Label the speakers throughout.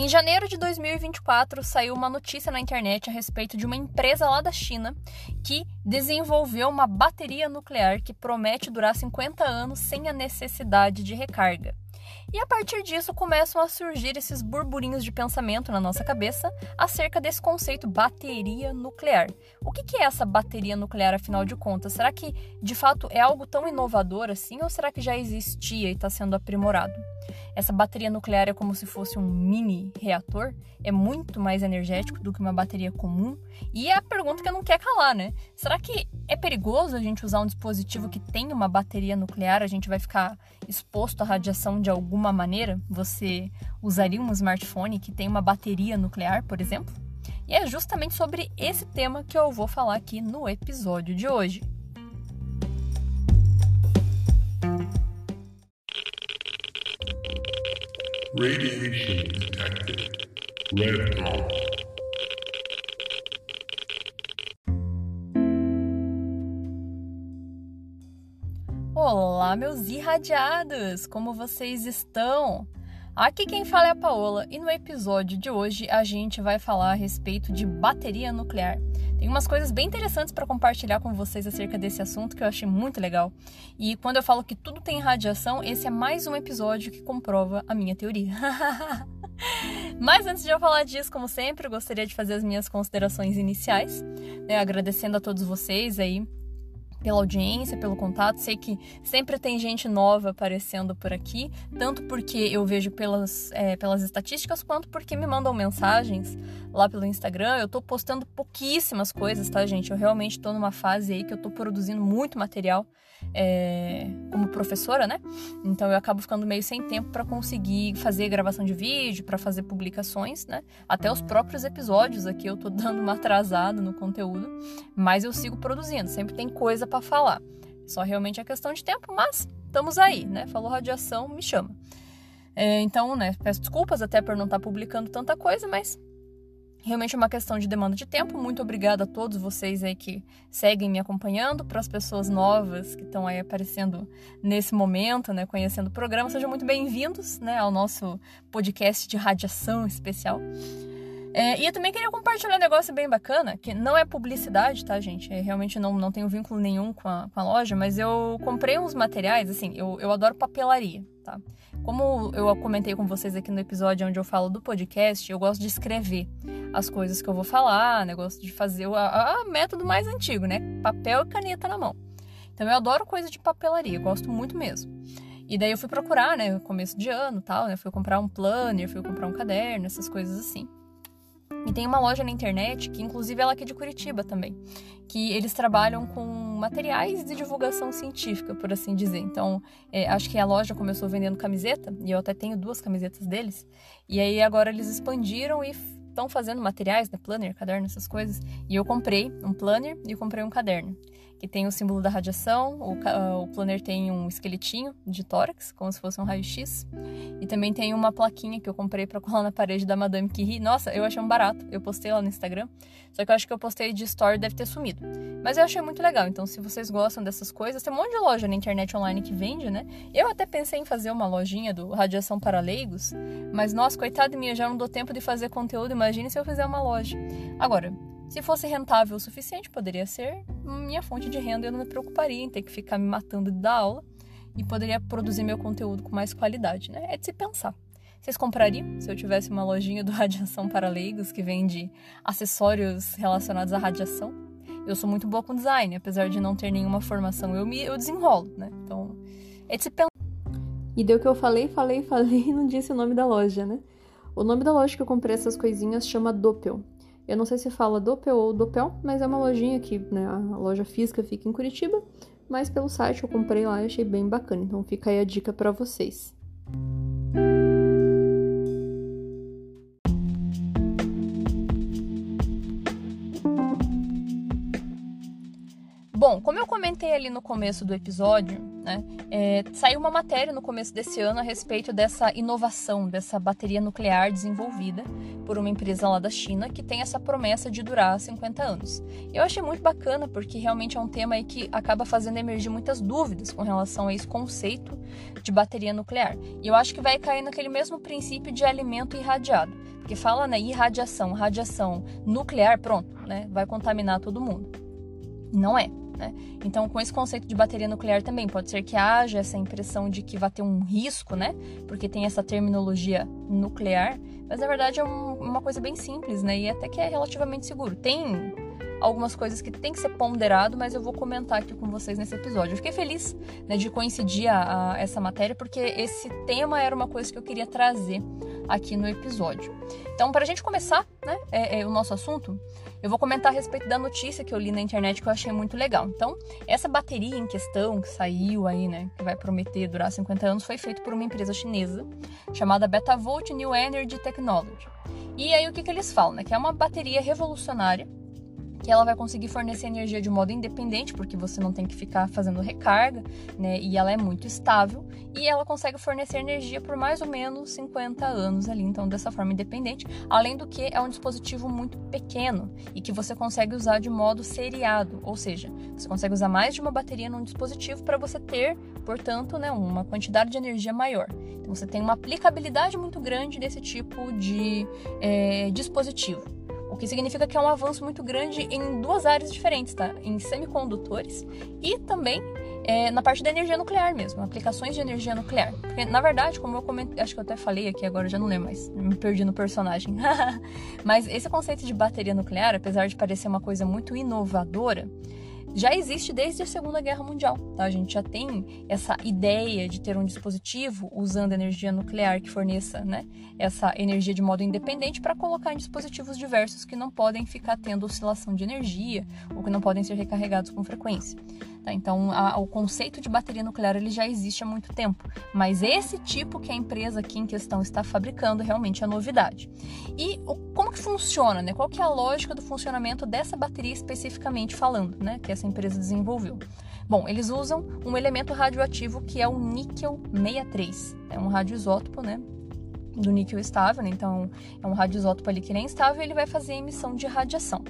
Speaker 1: Em janeiro de 2024, saiu uma notícia na internet a respeito de uma empresa lá da China que desenvolveu uma bateria nuclear que promete durar 50 anos sem a necessidade de recarga. E a partir disso começam a surgir esses burburinhos de pensamento na nossa cabeça acerca desse conceito bateria nuclear. O que é essa bateria nuclear, afinal de contas? Será que de fato é algo tão inovador assim ou será que já existia e está sendo aprimorado? Essa bateria nuclear é como se fosse um mini reator, é muito mais energético do que uma bateria comum. E é a pergunta que eu não quero calar, né? Será que é perigoso a gente usar um dispositivo que tem uma bateria nuclear? A gente vai ficar exposto à radiação de alguma maneira? Você usaria um smartphone que tem uma bateria nuclear, por exemplo? E é justamente sobre esse tema que eu vou falar aqui no episódio de hoje. Radiation detected. Red dawn. Olá, meus irradiados! Como vocês estão? Aqui quem fala é a Paola e no episódio de hoje a gente vai falar a respeito de bateria nuclear. Tem umas coisas bem interessantes para compartilhar com vocês acerca desse assunto que eu achei muito legal. E quando eu falo que tudo tem radiação, esse é mais um episódio que comprova a minha teoria. Mas antes de eu falar disso, como sempre, eu gostaria de fazer as minhas considerações iniciais, né, agradecendo a todos vocês aí pela audiência, pelo contato. Sei que sempre tem gente nova aparecendo por aqui, tanto porque eu vejo pelas, é, pelas estatísticas, quanto porque me mandam mensagens lá pelo Instagram. Eu tô postando pouquíssimas coisas, tá, gente? Eu realmente tô numa fase aí que eu tô produzindo muito material é, como professora, né? Então eu acabo ficando meio sem tempo para conseguir fazer gravação de vídeo, para fazer publicações, né? Até os próprios episódios aqui eu tô dando uma atrasada no conteúdo, mas eu sigo produzindo, sempre tem coisa para falar. Só realmente é questão de tempo, mas estamos aí, né? Falou radiação, me chama. É, então, né, peço desculpas até por não estar tá publicando tanta coisa, mas Realmente é uma questão de demanda de tempo. Muito obrigada a todos vocês aí que seguem me acompanhando, para as pessoas novas que estão aí aparecendo nesse momento, né, conhecendo o programa. Sejam muito bem-vindos, né, ao nosso podcast de radiação especial. É, e eu também queria compartilhar um negócio bem bacana, que não é publicidade, tá, gente? É, realmente não, não tenho vínculo nenhum com a, com a loja, mas eu comprei uns materiais, assim, eu, eu adoro papelaria, tá? Como eu comentei com vocês aqui no episódio onde eu falo do podcast, eu gosto de escrever as coisas que eu vou falar? Gosto de fazer o a, a método mais antigo, né? Papel e caneta na mão. Então eu adoro coisa de papelaria, gosto muito mesmo. E daí eu fui procurar, né, começo de ano, tal, né? Fui comprar um planner, fui comprar um caderno, essas coisas assim. E tem uma loja na internet, que inclusive ela aqui é de Curitiba também, que eles trabalham com materiais de divulgação científica, por assim dizer. Então, é, acho que a loja começou vendendo camiseta, e eu até tenho duas camisetas deles, e aí agora eles expandiram e estão fazendo materiais, né, planner, caderno, essas coisas. E eu comprei um planner e comprei um caderno que tem o símbolo da radiação. O, o planner tem um esqueletinho de tórax, como se fosse um raio-x. E também tem uma plaquinha que eu comprei para colar na parede da Madame Curie. Nossa, eu achei um barato. Eu postei lá no Instagram. Só que eu acho que eu postei de story deve ter sumido. Mas eu achei muito legal. Então, se vocês gostam dessas coisas, tem um monte de loja na internet online que vende, né? Eu até pensei em fazer uma lojinha do Radiação para Leigos. Mas, nossa, coitada minha, já não dou tempo de fazer conteúdo. Imagine se eu fizer uma loja. Agora, se fosse rentável o suficiente, poderia ser minha fonte de renda. Eu não me preocuparia em ter que ficar me matando de dar aula e poderia produzir meu conteúdo com mais qualidade, né? É de se pensar. Vocês comprariam se eu tivesse uma lojinha do Radiação para Leigos que vende acessórios relacionados à radiação? Eu sou muito boa com design, apesar de não ter nenhuma formação, eu me eu desenrolo, né? Então, é de se pensar.
Speaker 2: E deu que eu falei, falei, falei e não disse o nome da loja, né? O nome da loja que eu comprei essas coisinhas chama Doppel. Eu não sei se fala Doppel ou Doppel, mas é uma lojinha que, né, a loja física fica em Curitiba, mas pelo site eu comprei lá e achei bem bacana. Então fica aí a dica para vocês.
Speaker 1: Bom, como eu comentei ali no começo do episódio, né, é, saiu uma matéria no começo desse ano a respeito dessa inovação, dessa bateria nuclear desenvolvida por uma empresa lá da China que tem essa promessa de durar 50 anos. Eu achei muito bacana porque realmente é um tema aí que acaba fazendo emergir muitas dúvidas com relação a esse conceito de bateria nuclear. E eu acho que vai cair naquele mesmo princípio de alimento irradiado, porque fala, né, irradiação, radiação nuclear, pronto, né, vai contaminar todo mundo. Não é. Né? Então, com esse conceito de bateria nuclear também, pode ser que haja essa impressão de que vai ter um risco, né? Porque tem essa terminologia nuclear, mas na verdade é um, uma coisa bem simples, né? E até que é relativamente seguro. Tem algumas coisas que tem que ser ponderado, mas eu vou comentar aqui com vocês nesse episódio. Eu fiquei feliz né, de coincidir a, a essa matéria, porque esse tema era uma coisa que eu queria trazer aqui no episódio. Então, para a gente começar né, é, é, o nosso assunto, eu vou comentar a respeito da notícia que eu li na internet que eu achei muito legal. Então, essa bateria em questão que saiu aí, né, que vai prometer durar 50 anos, foi feita por uma empresa chinesa chamada Betavolt New Energy Technology. E aí o que, que eles falam, né? Que é uma bateria revolucionária que ela vai conseguir fornecer energia de modo independente, porque você não tem que ficar fazendo recarga, né? E ela é muito estável e ela consegue fornecer energia por mais ou menos 50 anos ali, então dessa forma independente. Além do que é um dispositivo muito pequeno e que você consegue usar de modo seriado, ou seja, você consegue usar mais de uma bateria num dispositivo para você ter, portanto, né, uma quantidade de energia maior. Então você tem uma aplicabilidade muito grande desse tipo de é, dispositivo que significa que é um avanço muito grande em duas áreas diferentes, tá? Em semicondutores e também é, na parte da energia nuclear mesmo, aplicações de energia nuclear. Porque, na verdade, como eu comentei, acho que eu até falei aqui agora, já não lembro mais, me perdi no personagem. Mas esse conceito de bateria nuclear, apesar de parecer uma coisa muito inovadora, já existe desde a Segunda Guerra Mundial. Tá? A gente já tem essa ideia de ter um dispositivo usando energia nuclear que forneça né, essa energia de modo independente para colocar em dispositivos diversos que não podem ficar tendo oscilação de energia ou que não podem ser recarregados com frequência. Tá? Então, a, o conceito de bateria nuclear ele já existe há muito tempo, mas esse tipo que a empresa aqui em questão está fabricando realmente é novidade. E o, como que funciona? Né? Qual que é a lógica do funcionamento dessa bateria especificamente falando, né? que essa empresa desenvolveu? Bom, eles usam um elemento radioativo que é o níquel 63. É um radioisótopo, né? Do níquel estável, né? então é um radioisótopo ali que ele é instável e ele vai fazer emissão de radiação.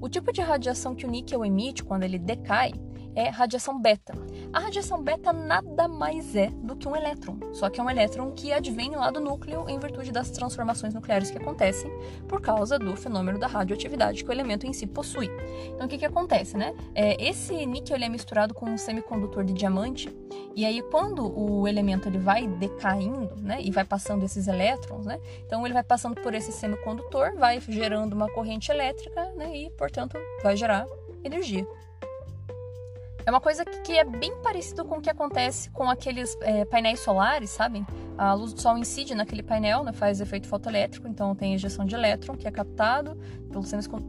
Speaker 1: O tipo de radiação que o níquel emite quando ele decai é radiação beta. A radiação beta nada mais é do que um elétron, só que é um elétron que advém lá do núcleo em virtude das transformações nucleares que acontecem por causa do fenômeno da radioatividade que o elemento em si possui. Então, o que, que acontece, né? É, esse níquel é misturado com um semicondutor de diamante, e aí quando o elemento ele vai decaindo, né, e vai passando esses elétrons, né? Então, ele vai passando por esse semicondutor, vai gerando uma corrente elétrica, né, e, portanto, vai gerar energia. É uma coisa que é bem parecido com o que acontece com aqueles é, painéis solares, sabem? A luz do sol incide naquele painel, né, faz efeito fotoelétrico, então tem injeção de elétron que é captado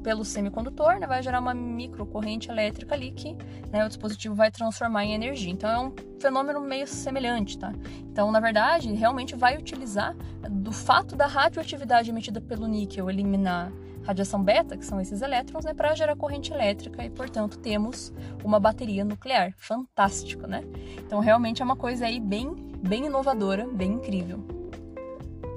Speaker 1: pelo, semicondutor, né, vai gerar uma microcorrente elétrica ali que né, o dispositivo vai transformar em energia. Então é um fenômeno meio semelhante, tá? Então, na verdade, realmente vai utilizar do fato da radioatividade emitida pelo níquel eliminar radiação beta, que são esses elétrons, né, para gerar corrente elétrica e, portanto, temos uma bateria nuclear. Fantástico, né? Então, realmente é uma coisa aí bem, bem inovadora, bem incrível.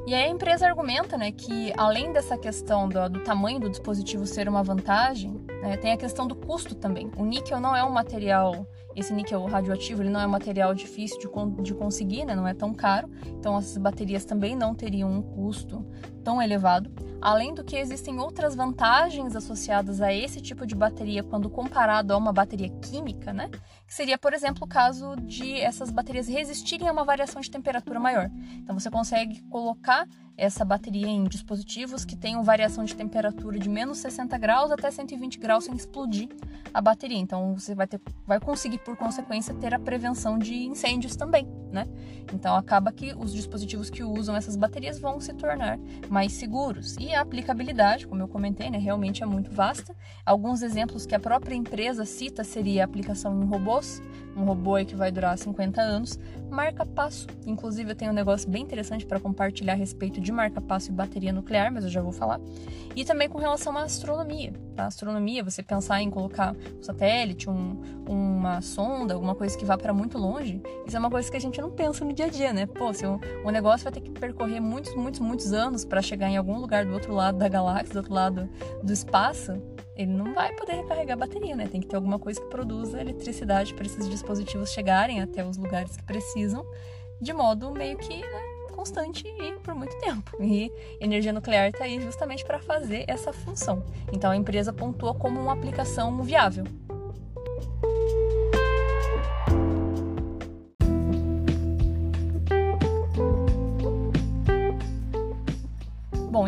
Speaker 1: E aí a empresa argumenta né, que, além dessa questão do, do tamanho do dispositivo ser uma vantagem, né, tem a questão do custo também. O níquel não é um material esse níquel radioativo ele não é um material difícil de, de conseguir, né? não é tão caro, então essas baterias também não teriam um custo tão elevado. Além do que existem outras vantagens associadas a esse tipo de bateria quando comparado a uma bateria química, né? Que seria, por exemplo, o caso de essas baterias resistirem a uma variação de temperatura maior. Então você consegue colocar essa bateria em dispositivos que tenham variação de temperatura de menos 60 graus até 120 graus sem explodir a bateria. Então você vai, ter, vai conseguir, por consequência, ter a prevenção de incêndios também, né? Então acaba que os dispositivos que usam essas baterias vão se tornar mais seguros. E a aplicabilidade, como eu comentei, né, realmente é muito vasta. Alguns exemplos que a própria empresa cita seria a aplicação em robôs, um robô que vai durar 50 anos, marca-passo. Inclusive eu tenho um negócio bem interessante para compartilhar a respeito de marca-passo e bateria nuclear, mas eu já vou falar. E também com relação à astronomia. para astronomia, você pensar em colocar um satélite, um, uma sonda, alguma coisa que vá para muito longe, isso é uma coisa que a gente não pensa no dia a dia, né? Pô, se o, o negócio vai ter que percorrer muitos, muitos, muitos anos para chegar em algum lugar do outro lado da galáxia, do outro lado do espaço, ele não vai poder recarregar a bateria, né? Tem que ter alguma coisa que produza eletricidade para esses dispositivos chegarem até os lugares que precisam, de modo meio que né, constante e por muito tempo. E energia nuclear está aí justamente para fazer essa função. Então a empresa pontua como uma aplicação viável.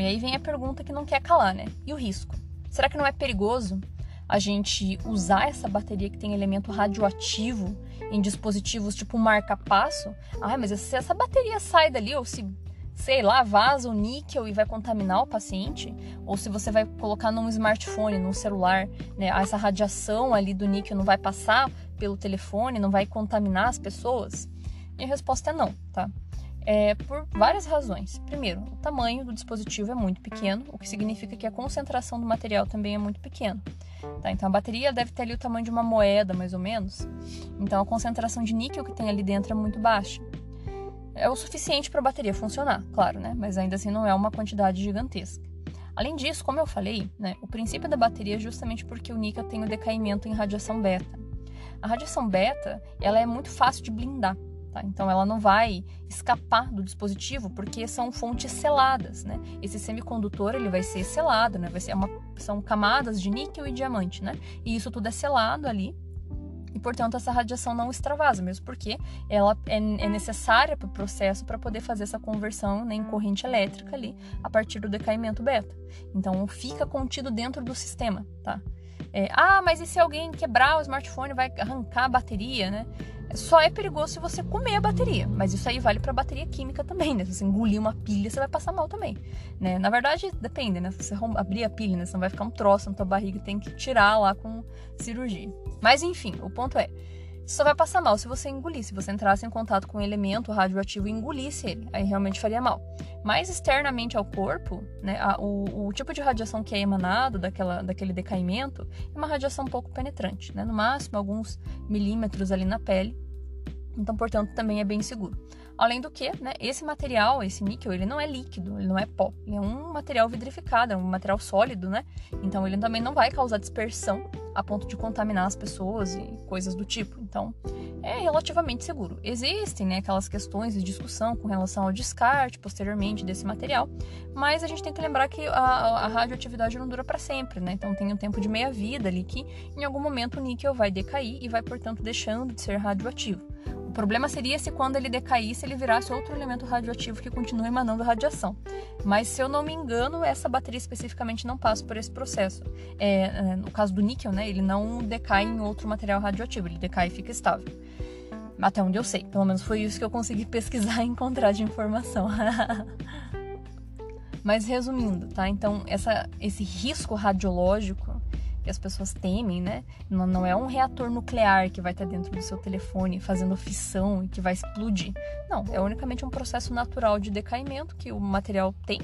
Speaker 1: E aí vem a pergunta que não quer calar, né? E o risco? Será que não é perigoso a gente usar essa bateria que tem elemento radioativo em dispositivos tipo marca-passo? Ah, mas se essa bateria sai dali ou se sei lá, vaza o níquel e vai contaminar o paciente, ou se você vai colocar num smartphone, num celular, né, essa radiação ali do níquel não vai passar pelo telefone, não vai contaminar as pessoas? E a resposta é não, tá? É, por várias razões. Primeiro, o tamanho do dispositivo é muito pequeno, o que significa que a concentração do material também é muito pequeno. Tá? Então a bateria deve ter ali o tamanho de uma moeda, mais ou menos. Então a concentração de níquel que tem ali dentro é muito baixa. É o suficiente para a bateria funcionar, claro, né? Mas ainda assim não é uma quantidade gigantesca. Além disso, como eu falei, né, o princípio da bateria é justamente porque o níquel tem o decaimento em radiação beta. A radiação beta ela é muito fácil de blindar. Tá? Então ela não vai escapar do dispositivo porque são fontes seladas, né? Esse semicondutor ele vai ser selado, né? Vai ser uma, são camadas de níquel e diamante, né? E isso tudo é selado ali e portanto essa radiação não extravasa, mesmo porque ela é, é necessária para o processo para poder fazer essa conversão né, em corrente elétrica ali a partir do decaimento beta. Então fica contido dentro do sistema, tá? É, ah, mas e se alguém quebrar o smartphone vai arrancar a bateria, né? Só é perigoso se você comer a bateria, mas isso aí vale para bateria química também, né? Se você engolir uma pilha, você vai passar mal também, né? Na verdade, depende, né? Se você abrir a pilha, né? Você não vai ficar um troço na tua barriga, tem que tirar lá com cirurgia. Mas enfim, o ponto é, só vai passar mal se você engolir, se você entrasse em contato com um elemento radioativo e engolisse ele, aí realmente faria mal. Mas externamente ao corpo, né, a, o, o, tipo de radiação que é emanado daquela, daquele decaimento é uma radiação pouco penetrante, né, no máximo alguns milímetros ali na pele, então, portanto, também é bem seguro. Além do que, né, esse material, esse níquel, ele não é líquido, ele não é pó, ele é um material vidrificado, é um material sólido, né? Então ele também não vai causar dispersão a ponto de contaminar as pessoas e coisas do tipo. Então, é relativamente seguro. Existem, né, aquelas questões de discussão com relação ao descarte posteriormente desse material, mas a gente tem que lembrar que a, a radioatividade não dura para sempre, né? Então tem um tempo de meia vida ali que em algum momento o níquel vai decair e vai, portanto, deixando de ser radioativo. O problema seria se quando ele decaísse, ele virasse outro elemento radioativo que continua emanando radiação. Mas se eu não me engano, essa bateria especificamente não passa por esse processo. É, é, no caso do níquel, né, ele não decai em outro material radioativo, ele decai e fica estável. Até onde eu sei, pelo menos foi isso que eu consegui pesquisar e encontrar de informação. Mas resumindo, tá? Então, essa, esse risco radiológico que as pessoas temem, né? Não, não é um reator nuclear que vai estar dentro do seu telefone fazendo fissão e que vai explodir. Não, é unicamente um processo natural de decaimento que o material tem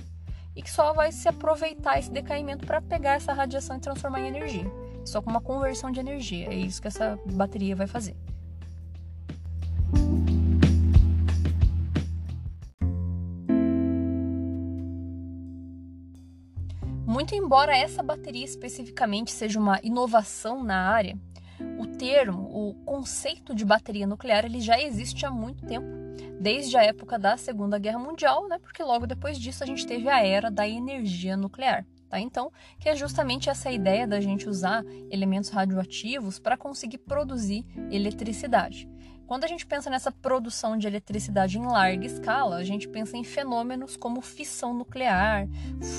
Speaker 1: e que só vai se aproveitar esse decaimento para pegar essa radiação e transformar em energia. Só com uma conversão de energia. É isso que essa bateria vai fazer. Muito embora essa bateria especificamente seja uma inovação na área, o termo, o conceito de bateria nuclear, ele já existe há muito tempo, desde a época da Segunda Guerra Mundial, né? Porque logo depois disso a gente teve a era da energia nuclear. Tá? Então, que é justamente essa ideia da gente usar elementos radioativos para conseguir produzir eletricidade. Quando a gente pensa nessa produção de eletricidade em larga escala, a gente pensa em fenômenos como fissão nuclear,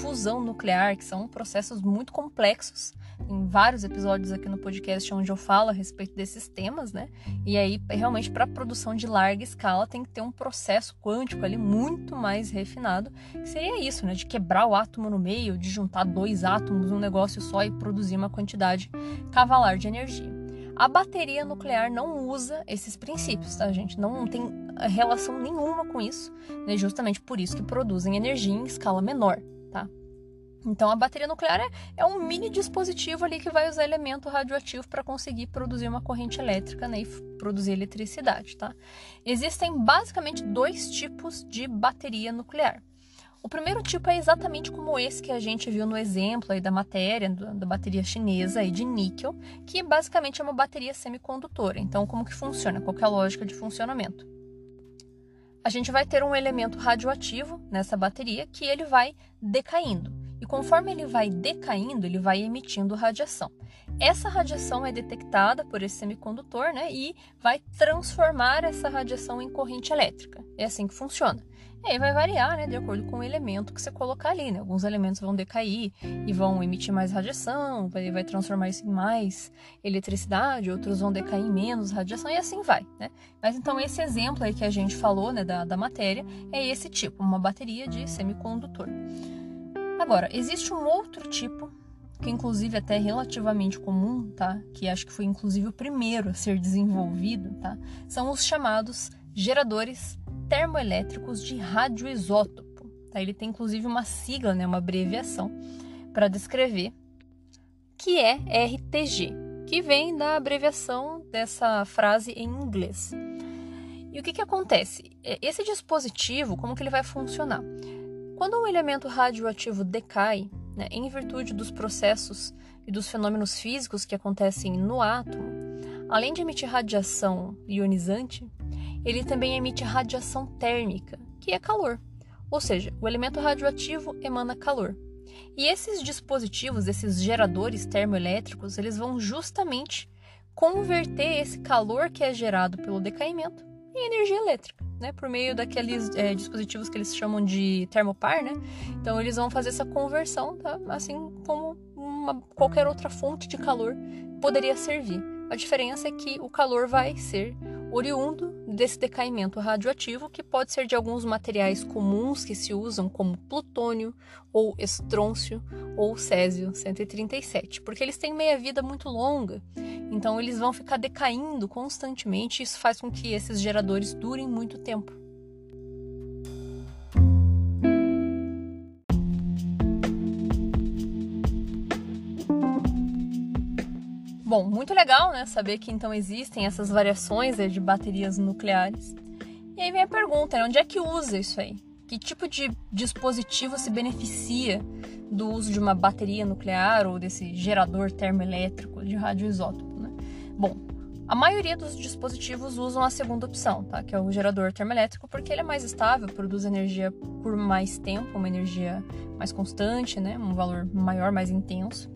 Speaker 1: fusão nuclear, que são processos muito complexos. Tem vários episódios aqui no podcast onde eu falo a respeito desses temas, né? E aí, realmente, para produção de larga escala, tem que ter um processo quântico ali muito mais refinado, que seria isso, né? De quebrar o átomo no meio, de juntar dois átomos num negócio só e produzir uma quantidade cavalar de energia. A bateria nuclear não usa esses princípios, tá, gente? Não tem relação nenhuma com isso, né? Justamente por isso que produzem energia em escala menor, tá? Então, a bateria nuclear é, é, um mini dispositivo ali que vai usar elemento radioativo para conseguir produzir uma corrente elétrica né, e produzir eletricidade. Tá? Existem basicamente dois tipos de bateria nuclear. O primeiro tipo é exatamente como esse que a gente viu no exemplo aí da matéria, da bateria chinesa aí de níquel, que basicamente é uma bateria semicondutora. Então, como que funciona? Qual é a lógica de funcionamento? A gente vai ter um elemento radioativo nessa bateria que ele vai decaindo. E conforme ele vai decaindo, ele vai emitindo radiação. Essa radiação é detectada por esse semicondutor né, e vai transformar essa radiação em corrente elétrica. É assim que funciona. E aí vai variar né, de acordo com o elemento que você colocar ali. Né? Alguns elementos vão decair e vão emitir mais radiação, vai, vai transformar isso em mais eletricidade, outros vão decair em menos radiação e assim vai. Né? Mas então esse exemplo aí que a gente falou né, da, da matéria é esse tipo, uma bateria de semicondutor. Agora, existe um outro tipo, que inclusive até é relativamente comum, tá? Que acho que foi inclusive o primeiro a ser desenvolvido, tá? São os chamados geradores termoelétricos de radioisótopo. Tá? Ele tem inclusive uma sigla, né, uma abreviação para descrever, que é RTG, que vem da abreviação dessa frase em inglês. E o que, que acontece? Esse dispositivo, como que ele vai funcionar? Quando um elemento radioativo decai, né, em virtude dos processos e dos fenômenos físicos que acontecem no átomo, além de emitir radiação ionizante, ele também emite radiação térmica, que é calor. Ou seja, o elemento radioativo emana calor. E esses dispositivos, esses geradores termoelétricos, eles vão justamente converter esse calor que é gerado pelo decaimento em energia elétrica né, por meio daqueles é, dispositivos que eles chamam de termopar, né? Então eles vão fazer essa conversão, tá? assim como uma, qualquer outra fonte de calor poderia servir. A diferença é que o calor vai ser oriundo desse decaimento radioativo, que pode ser de alguns materiais comuns que se usam, como plutônio, ou estrôncio, ou césio 137, porque eles têm meia-vida muito longa, então eles vão ficar decaindo constantemente, e isso faz com que esses geradores durem muito tempo. Bom, muito legal, né? Saber que então existem essas variações de baterias nucleares. E aí vem a pergunta, né? Onde é que usa isso aí? Que tipo de dispositivo se beneficia do uso de uma bateria nuclear ou desse gerador termoelétrico de radioisótopo, né? Bom, a maioria dos dispositivos usam a segunda opção, tá? Que é o gerador termoelétrico, porque ele é mais estável, produz energia por mais tempo, uma energia mais constante, né? Um valor maior, mais intenso.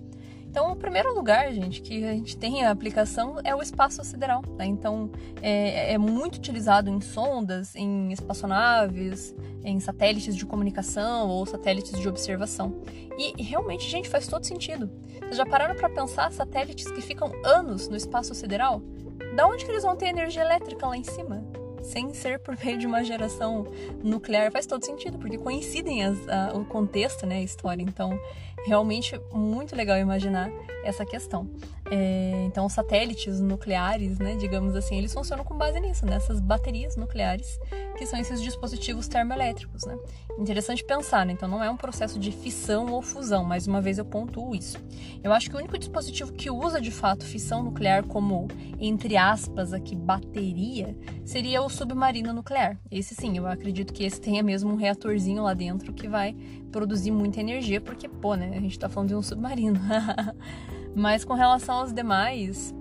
Speaker 1: Então, o primeiro lugar, gente, que a gente tem a aplicação é o espaço sideral. Tá? Então, é, é, muito utilizado em sondas, em espaçonaves, em satélites de comunicação ou satélites de observação. E realmente, gente, faz todo sentido. Vocês já pararam para pensar satélites que ficam anos no espaço sideral? Da onde que eles vão ter energia elétrica lá em cima? Sem ser por meio de uma geração nuclear faz todo sentido, porque coincidem as, a, o contexto, né, a história. Então, realmente muito legal imaginar essa questão. É, então, satélites nucleares, né, digamos assim, eles funcionam com base nisso, nessas baterias nucleares, que são esses dispositivos termoelétricos, né. Interessante pensar, né? Então, não é um processo de fissão ou fusão, mais uma vez eu pontuo isso. Eu acho que o único dispositivo que usa de fato fissão nuclear como, entre aspas, aqui, bateria, seria o submarino nuclear. Esse sim, eu acredito que esse tenha mesmo um reatorzinho lá dentro que vai produzir muita energia, porque, pô, né, a gente tá falando de um submarino. Mas com relação aos demais,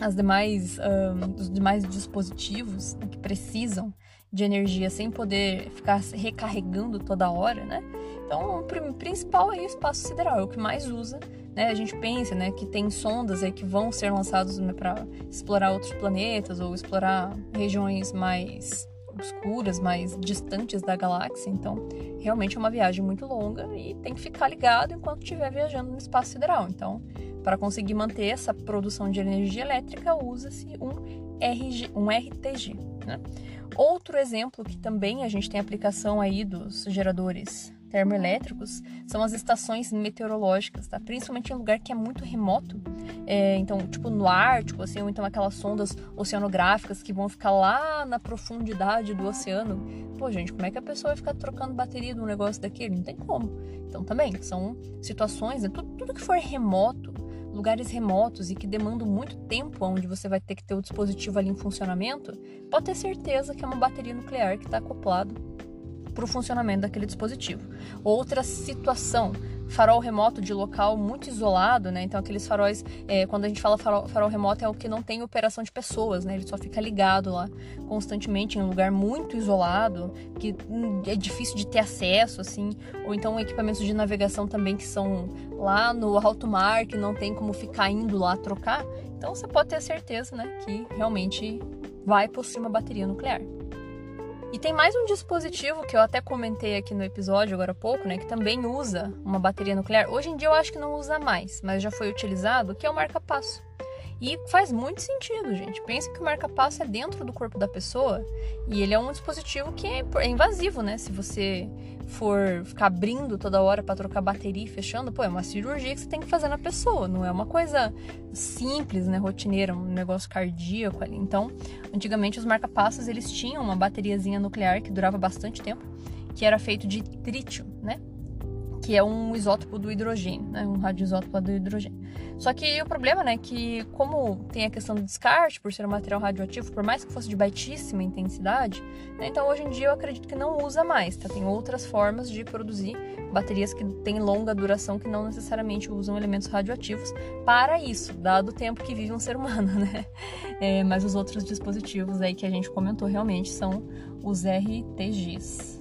Speaker 1: as demais, um, os demais dispositivos que precisam de energia sem poder ficar recarregando toda hora, né? Então, o principal é o espaço sideral, é o que mais usa, né? A gente pensa, né, que tem sondas aí que vão ser lançadas né, para explorar outros planetas ou explorar regiões mais obscuras, mais distantes da galáxia. Então, realmente é uma viagem muito longa e tem que ficar ligado enquanto estiver viajando no espaço sideral. Então, para conseguir manter essa produção de energia elétrica, usa-se um, um RTG. Né? Outro exemplo que também a gente tem aplicação aí dos geradores termoelétricos são as estações meteorológicas, tá? Principalmente em lugar que é muito remoto, é, então, tipo no Ártico, assim, ou então aquelas sondas oceanográficas que vão ficar lá na profundidade do oceano. Pô, gente, como é que a pessoa vai ficar trocando bateria de um negócio daquele? Não tem como. Então, também, são situações, né? tudo, tudo que for remoto, lugares remotos e que demandam muito tempo, onde você vai ter que ter o dispositivo ali em funcionamento, pode ter certeza que é uma bateria nuclear que está acoplado para o funcionamento daquele dispositivo. Outra situação, farol remoto de local muito isolado, né? Então aqueles faróis, é, quando a gente fala farol, farol, remoto é o que não tem operação de pessoas, né? Ele só fica ligado lá constantemente em um lugar muito isolado, que hum, é difícil de ter acesso, assim. Ou então equipamentos de navegação também que são lá no alto mar, que não tem como ficar indo lá trocar. Então você pode ter certeza, né, que realmente vai possuir uma bateria nuclear. E tem mais um dispositivo que eu até comentei aqui no episódio agora há pouco, né, que também usa uma bateria nuclear. Hoje em dia eu acho que não usa mais, mas já foi utilizado, que é o marca-passo. E faz muito sentido, gente. Pensa que o marca-passo é dentro do corpo da pessoa e ele é um dispositivo que é, é invasivo, né? Se você for ficar abrindo toda hora para trocar bateria e fechando, pô, é uma cirurgia que você tem que fazer na pessoa, não é uma coisa simples, né, rotineira, um negócio cardíaco ali. Então, antigamente os marca-passos eles tinham uma bateriazinha nuclear que durava bastante tempo, que era feito de trítio, né? Que é um isótopo do hidrogênio, né? um radioisótopo do hidrogênio. Só que o problema né, é que, como tem a questão do descarte, por ser um material radioativo, por mais que fosse de baixíssima intensidade, né, então hoje em dia eu acredito que não usa mais. Tá? Tem outras formas de produzir baterias que têm longa duração, que não necessariamente usam elementos radioativos para isso, dado o tempo que vive um ser humano. Né? É, mas os outros dispositivos aí que a gente comentou realmente são os RTGs.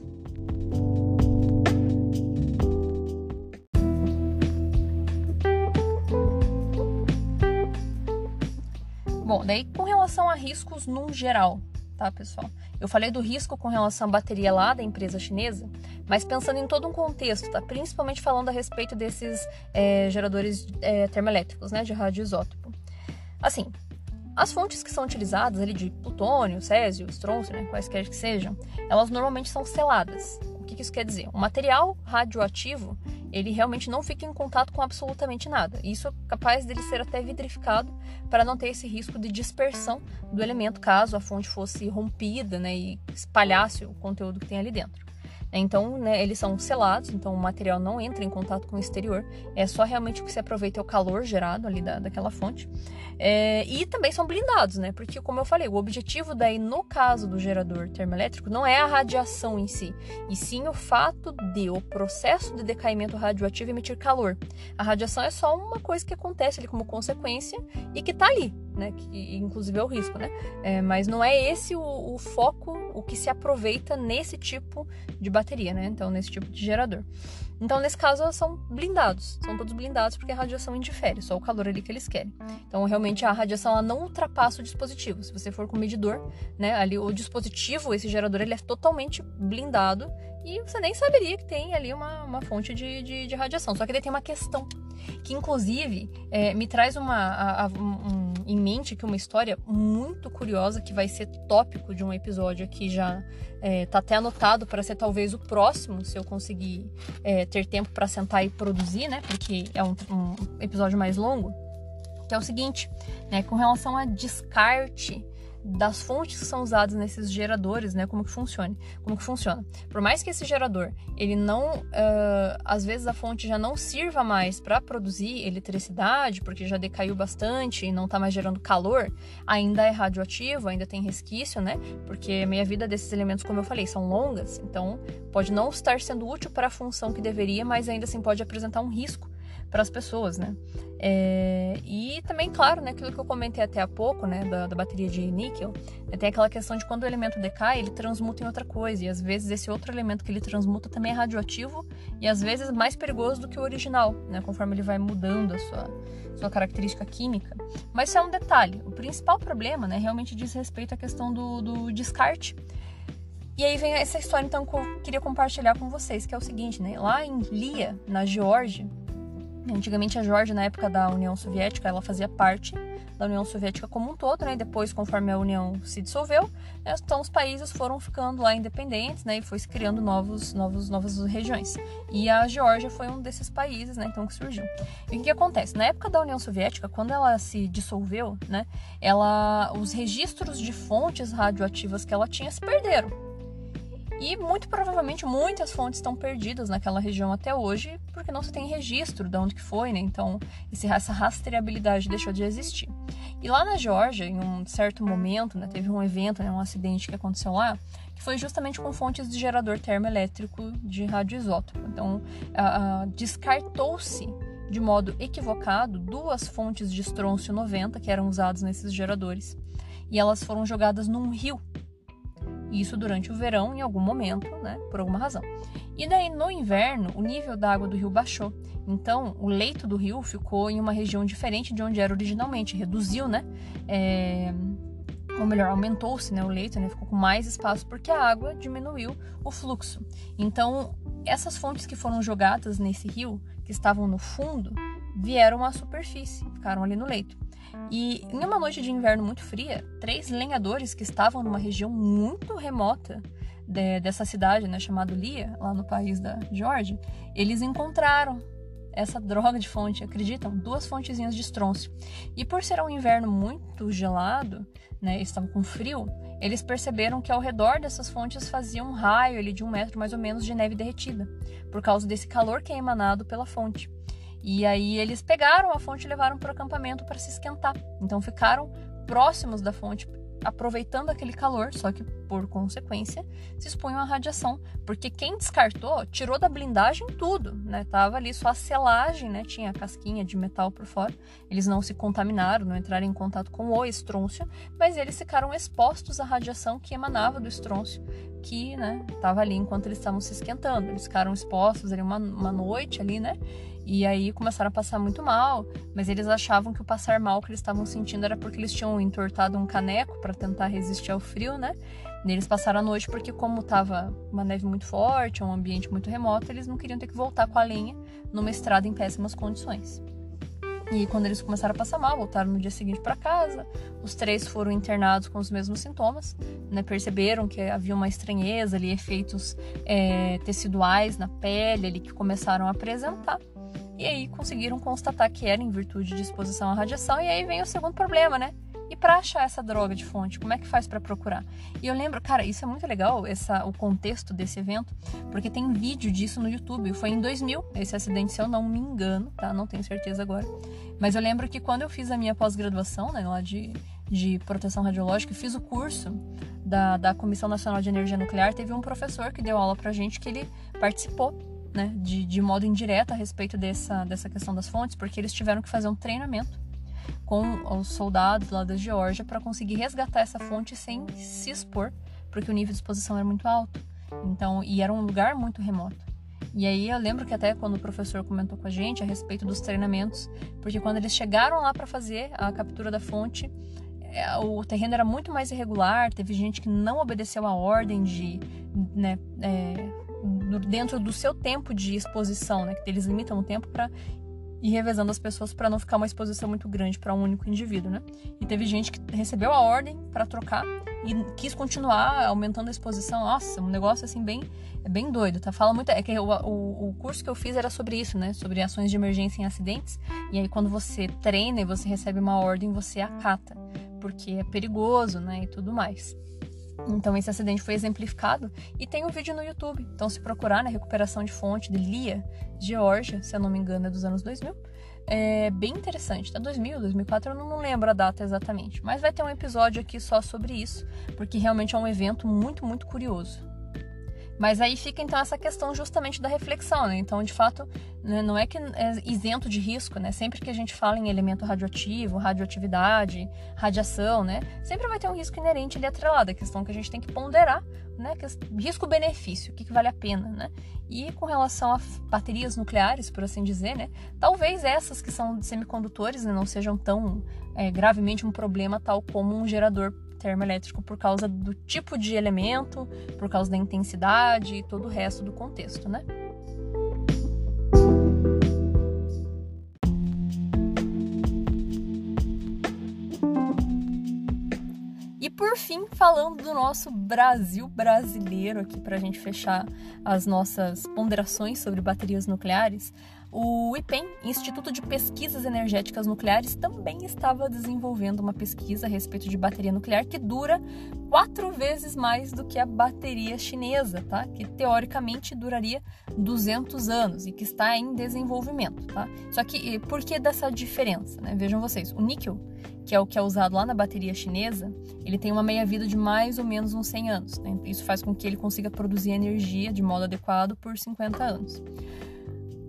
Speaker 1: Relação a riscos num geral, tá, pessoal? Eu falei do risco com relação à bateria lá da empresa chinesa, mas pensando em todo um contexto, tá? Principalmente falando a respeito desses é, geradores é, termoelétricos, né, de radioisótopo. Assim, as fontes que são utilizadas ali de plutônio, césio, estrôncio, né, quaisquer que sejam, elas normalmente são seladas. Que, que isso quer dizer? O material radioativo ele realmente não fica em contato com absolutamente nada. Isso é capaz dele ser até vitrificado para não ter esse risco de dispersão do elemento caso a fonte fosse rompida né, e espalhasse o conteúdo que tem ali dentro. Então, né, eles são selados, então o material não entra em contato com o exterior, é só realmente o que se aproveita é o calor gerado ali da, daquela fonte. É, e também são blindados, né? Porque, como eu falei, o objetivo daí, no caso do gerador termoelétrico, não é a radiação em si, e sim o fato de o processo de decaimento radioativo emitir calor. A radiação é só uma coisa que acontece ali como consequência e que está ali, né? Que inclusive é o risco, né? É, mas não é esse o, o, foco, o que se aproveita nesse tipo de bateria, né? Então, nesse tipo de gerador. Então, nesse caso, são blindados. São todos blindados porque a radiação indifere, só o calor ali que eles querem. Então, realmente, a radiação ela não ultrapassa o dispositivo. Se você for com o medidor, né, ali o dispositivo, esse gerador, ele é totalmente blindado e você nem saberia que tem ali uma, uma fonte de, de, de radiação. Só que daí tem uma questão que, inclusive, é, me traz uma, a, a, um, em mente que uma história muito curiosa que vai ser tópico de um episódio aqui já é, tá até anotado para ser talvez o próximo, se eu conseguir é, ter tempo para sentar e produzir, né? Porque é um, um episódio mais longo. Que é o seguinte, né? Com relação a descarte das fontes que são usadas nesses geradores, né? Como que funciona? Como que funciona? Por mais que esse gerador, ele não, uh, às vezes a fonte já não sirva mais para produzir eletricidade, porque já decaiu bastante e não está mais gerando calor, ainda é radioativo, ainda tem resquício, né? Porque a meia vida desses elementos, como eu falei, são longas, então pode não estar sendo útil para a função que deveria, mas ainda assim pode apresentar um risco para as pessoas, né? É, e também, claro, né, aquilo que eu comentei até há pouco, né, da, da bateria de níquel, né, tem aquela questão de quando o elemento decai, ele transmuta em outra coisa, e às vezes esse outro elemento que ele transmuta também é radioativo, e às vezes mais perigoso do que o original, né, conforme ele vai mudando a sua, sua característica química. Mas isso é um detalhe. O principal problema, né, realmente diz respeito à questão do, do descarte. E aí vem essa história, então, que eu queria compartilhar com vocês, que é o seguinte, né? Lá em Lia, na Geórgia, Antigamente a Geórgia, na época da União Soviética, ela fazia parte da União Soviética como um todo, né? Depois, conforme a União se dissolveu, né? então os países foram ficando lá independentes, né? E foi se criando novos, novos, novas regiões. E a Geórgia foi um desses países, né? Então que surgiu. E o que acontece? Na época da União Soviética, quando ela se dissolveu, né? Ela, os registros de fontes radioativas que ela tinha se perderam. E muito provavelmente muitas fontes estão perdidas naquela região até hoje, porque não se tem registro de onde que foi, né? Então, essa rastreabilidade deixou de existir. E lá na Geórgia, em um certo momento, né, teve um evento, né, um acidente que aconteceu lá, que foi justamente com fontes de gerador termoelétrico de radioisótopo. Então, descartou-se de modo equivocado duas fontes de estrôncio 90 que eram usadas nesses geradores. E elas foram jogadas num rio isso durante o verão, em algum momento, né? Por alguma razão. E daí, no inverno, o nível da água do rio baixou. Então, o leito do rio ficou em uma região diferente de onde era originalmente. Reduziu, né? É... Ou melhor, aumentou-se né, o leito, né? Ficou com mais espaço porque a água diminuiu o fluxo. Então, essas fontes que foram jogadas nesse rio, que estavam no fundo, vieram à superfície, ficaram ali no leito. E em uma noite de inverno muito fria, três lenhadores que estavam numa região muito remota de, dessa cidade, né, chamada Lia, lá no país da Geórgia, eles encontraram essa droga de fonte, acreditam? Duas fontezinhas de estrôncio. E por ser um inverno muito gelado, né, estavam com frio, eles perceberam que ao redor dessas fontes fazia um raio ali de um metro mais ou menos de neve derretida, por causa desse calor que é emanado pela fonte. E aí eles pegaram a fonte e levaram para o acampamento para se esquentar. Então ficaram próximos da fonte, aproveitando aquele calor, só que por consequência se expunham à radiação, porque quem descartou tirou da blindagem tudo, né? Tava ali só a selagem, né? Tinha a casquinha de metal por fora. Eles não se contaminaram, não entraram em contato com o estrôncio, mas eles ficaram expostos à radiação que emanava do estrôncio, que, né, tava ali enquanto eles estavam se esquentando. Eles ficaram expostos ali uma, uma noite ali, né? E aí começaram a passar muito mal, mas eles achavam que o passar mal que eles estavam sentindo era porque eles tinham entortado um caneco para tentar resistir ao frio, né? E eles passaram a noite porque como tava uma neve muito forte, um ambiente muito remoto, eles não queriam ter que voltar com a lenha numa estrada em péssimas condições. E quando eles começaram a passar mal, voltaram no dia seguinte para casa. Os três foram internados com os mesmos sintomas, né? Perceberam que havia uma estranheza ali, efeitos é, teciduais na pele ali que começaram a apresentar. E aí conseguiram constatar que era em virtude de exposição à radiação. E aí vem o segundo problema, né? E para achar essa droga de fonte, como é que faz para procurar? E eu lembro, cara, isso é muito legal, essa, o contexto desse evento, porque tem vídeo disso no YouTube. Foi em 2000, esse acidente, se eu não me engano, tá? Não tenho certeza agora. Mas eu lembro que quando eu fiz a minha pós-graduação, né, lá de, de proteção radiológica, fiz o curso da, da Comissão Nacional de Energia Nuclear, teve um professor que deu aula pra gente que ele participou né, de, de modo indireto a respeito dessa, dessa questão das fontes, porque eles tiveram que fazer um treinamento com os soldados lá da Geórgia para conseguir resgatar essa fonte sem se expor, porque o nível de exposição era muito alto. Então, e era um lugar muito remoto. E aí eu lembro que até quando o professor comentou com a gente a respeito dos treinamentos, porque quando eles chegaram lá para fazer a captura da fonte, é, o terreno era muito mais irregular, teve gente que não obedeceu a ordem de né, é, dentro do seu tempo de exposição, né? Que eles limitam o tempo para ir revezando as pessoas para não ficar uma exposição muito grande para um único indivíduo, né? E teve gente que recebeu a ordem para trocar e quis continuar aumentando a exposição. Nossa, um negócio assim bem é bem doido, tá? Fala muito é que o, o, o curso que eu fiz era sobre isso, né? Sobre ações de emergência em acidentes. E aí quando você treina e você recebe uma ordem, você acata, porque é perigoso, né? E tudo mais. Então esse acidente foi exemplificado e tem um vídeo no YouTube. Então se procurar na né, recuperação de fonte de Lia, Georgia, se eu não me engano é dos anos 2000, é bem interessante. Tá 2000, 2004, eu não lembro a data exatamente, mas vai ter um episódio aqui só sobre isso, porque realmente é um evento muito, muito curioso. Mas aí fica então essa questão justamente da reflexão, né? Então, de fato, né, não é que é isento de risco, né? Sempre que a gente fala em elemento radioativo, radioatividade, radiação, né? Sempre vai ter um risco inerente ali atrelado. A questão que a gente tem que ponderar, né? Risco-benefício, o que, que vale a pena, né? E com relação a baterias nucleares, por assim dizer, né? Talvez essas que são semicondutores né, não sejam tão é, gravemente um problema tal como um gerador termoelétrico por causa do tipo de elemento, por causa da intensidade e todo o resto do contexto, né? por fim, falando do nosso Brasil brasileiro aqui para a gente fechar as nossas ponderações sobre baterias nucleares, o IPEN, Instituto de Pesquisas Energéticas Nucleares, também estava desenvolvendo uma pesquisa a respeito de bateria nuclear que dura quatro vezes mais do que a bateria chinesa, tá? Que teoricamente duraria 200 anos e que está em desenvolvimento, tá? Só que por que dessa diferença, né? Vejam vocês, o níquel, que é o que é usado lá na bateria chinesa, ele tem uma meia-vida de mais ou menos uns 100 anos. Né? Isso faz com que ele consiga produzir energia de modo adequado por 50 anos.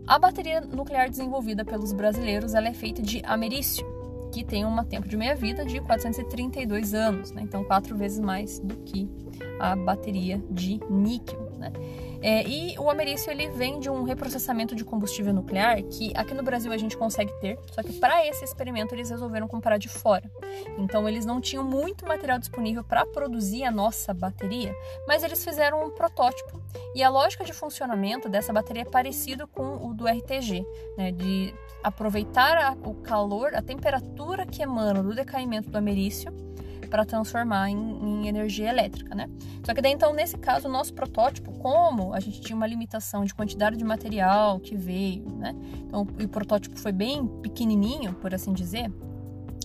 Speaker 1: A bateria nuclear desenvolvida pelos brasileiros é feita de americio, que tem um tempo de meia-vida de 432 anos, né? então quatro vezes mais do que a bateria de níquel. Né? É, e o americio ele vem de um reprocessamento de combustível nuclear que aqui no Brasil a gente consegue ter, só que para esse experimento eles resolveram comprar de fora. Então eles não tinham muito material disponível para produzir a nossa bateria, mas eles fizeram um protótipo. E a lógica de funcionamento dessa bateria é parecida com o do RTG, né, de aproveitar a, o calor, a temperatura que emana do decaimento do americio para transformar em, em, energia elétrica, né? Só que daí então nesse caso o nosso protótipo, como a gente tinha uma limitação de quantidade de material que veio, né? Então o protótipo foi bem pequenininho, por assim dizer.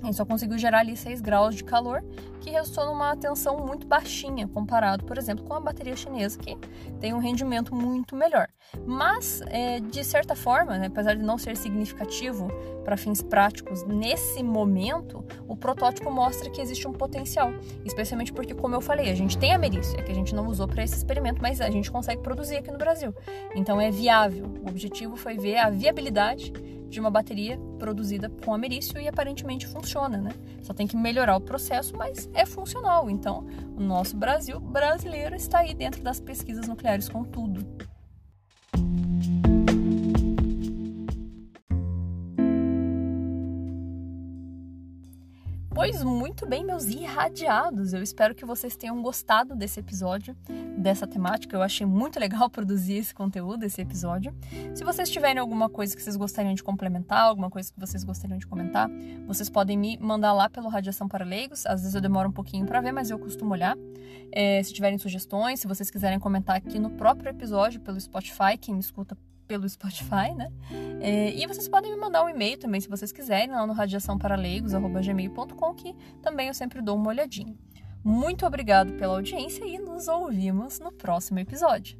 Speaker 1: Ele só conseguiu gerar ali 6 graus de calor, que resultou numa tensão muito baixinha, comparado, por exemplo, com a bateria chinesa, que tem um rendimento muito melhor. Mas, é, de certa forma, né, apesar de não ser significativo para fins práticos nesse momento, o protótipo mostra que existe um potencial, especialmente porque, como eu falei, a gente tem a merícia, que a gente não usou para esse experimento, mas a gente consegue produzir aqui no Brasil. Então é viável. O objetivo foi ver a viabilidade de uma bateria produzida com americio e aparentemente funciona, né? Só tem que melhorar o processo, mas é funcional. Então, o nosso Brasil brasileiro está aí dentro das pesquisas nucleares com tudo. Pois muito bem, meus irradiados. Eu espero que vocês tenham gostado desse episódio, dessa temática. Eu achei muito legal produzir esse conteúdo, esse episódio. Se vocês tiverem alguma coisa que vocês gostariam de complementar, alguma coisa que vocês gostariam de comentar, vocês podem me mandar lá pelo Radiação para Leigos. Às vezes eu demoro um pouquinho para ver, mas eu costumo olhar. É, se tiverem sugestões, se vocês quiserem comentar aqui no próprio episódio pelo Spotify, quem me escuta pelo Spotify, né? É, e vocês podem me mandar um e-mail também, se vocês quiserem, lá no radiaçãoparaleigos.gmail.com, que também eu sempre dou uma olhadinha. Muito obrigado pela audiência e nos ouvimos no próximo episódio.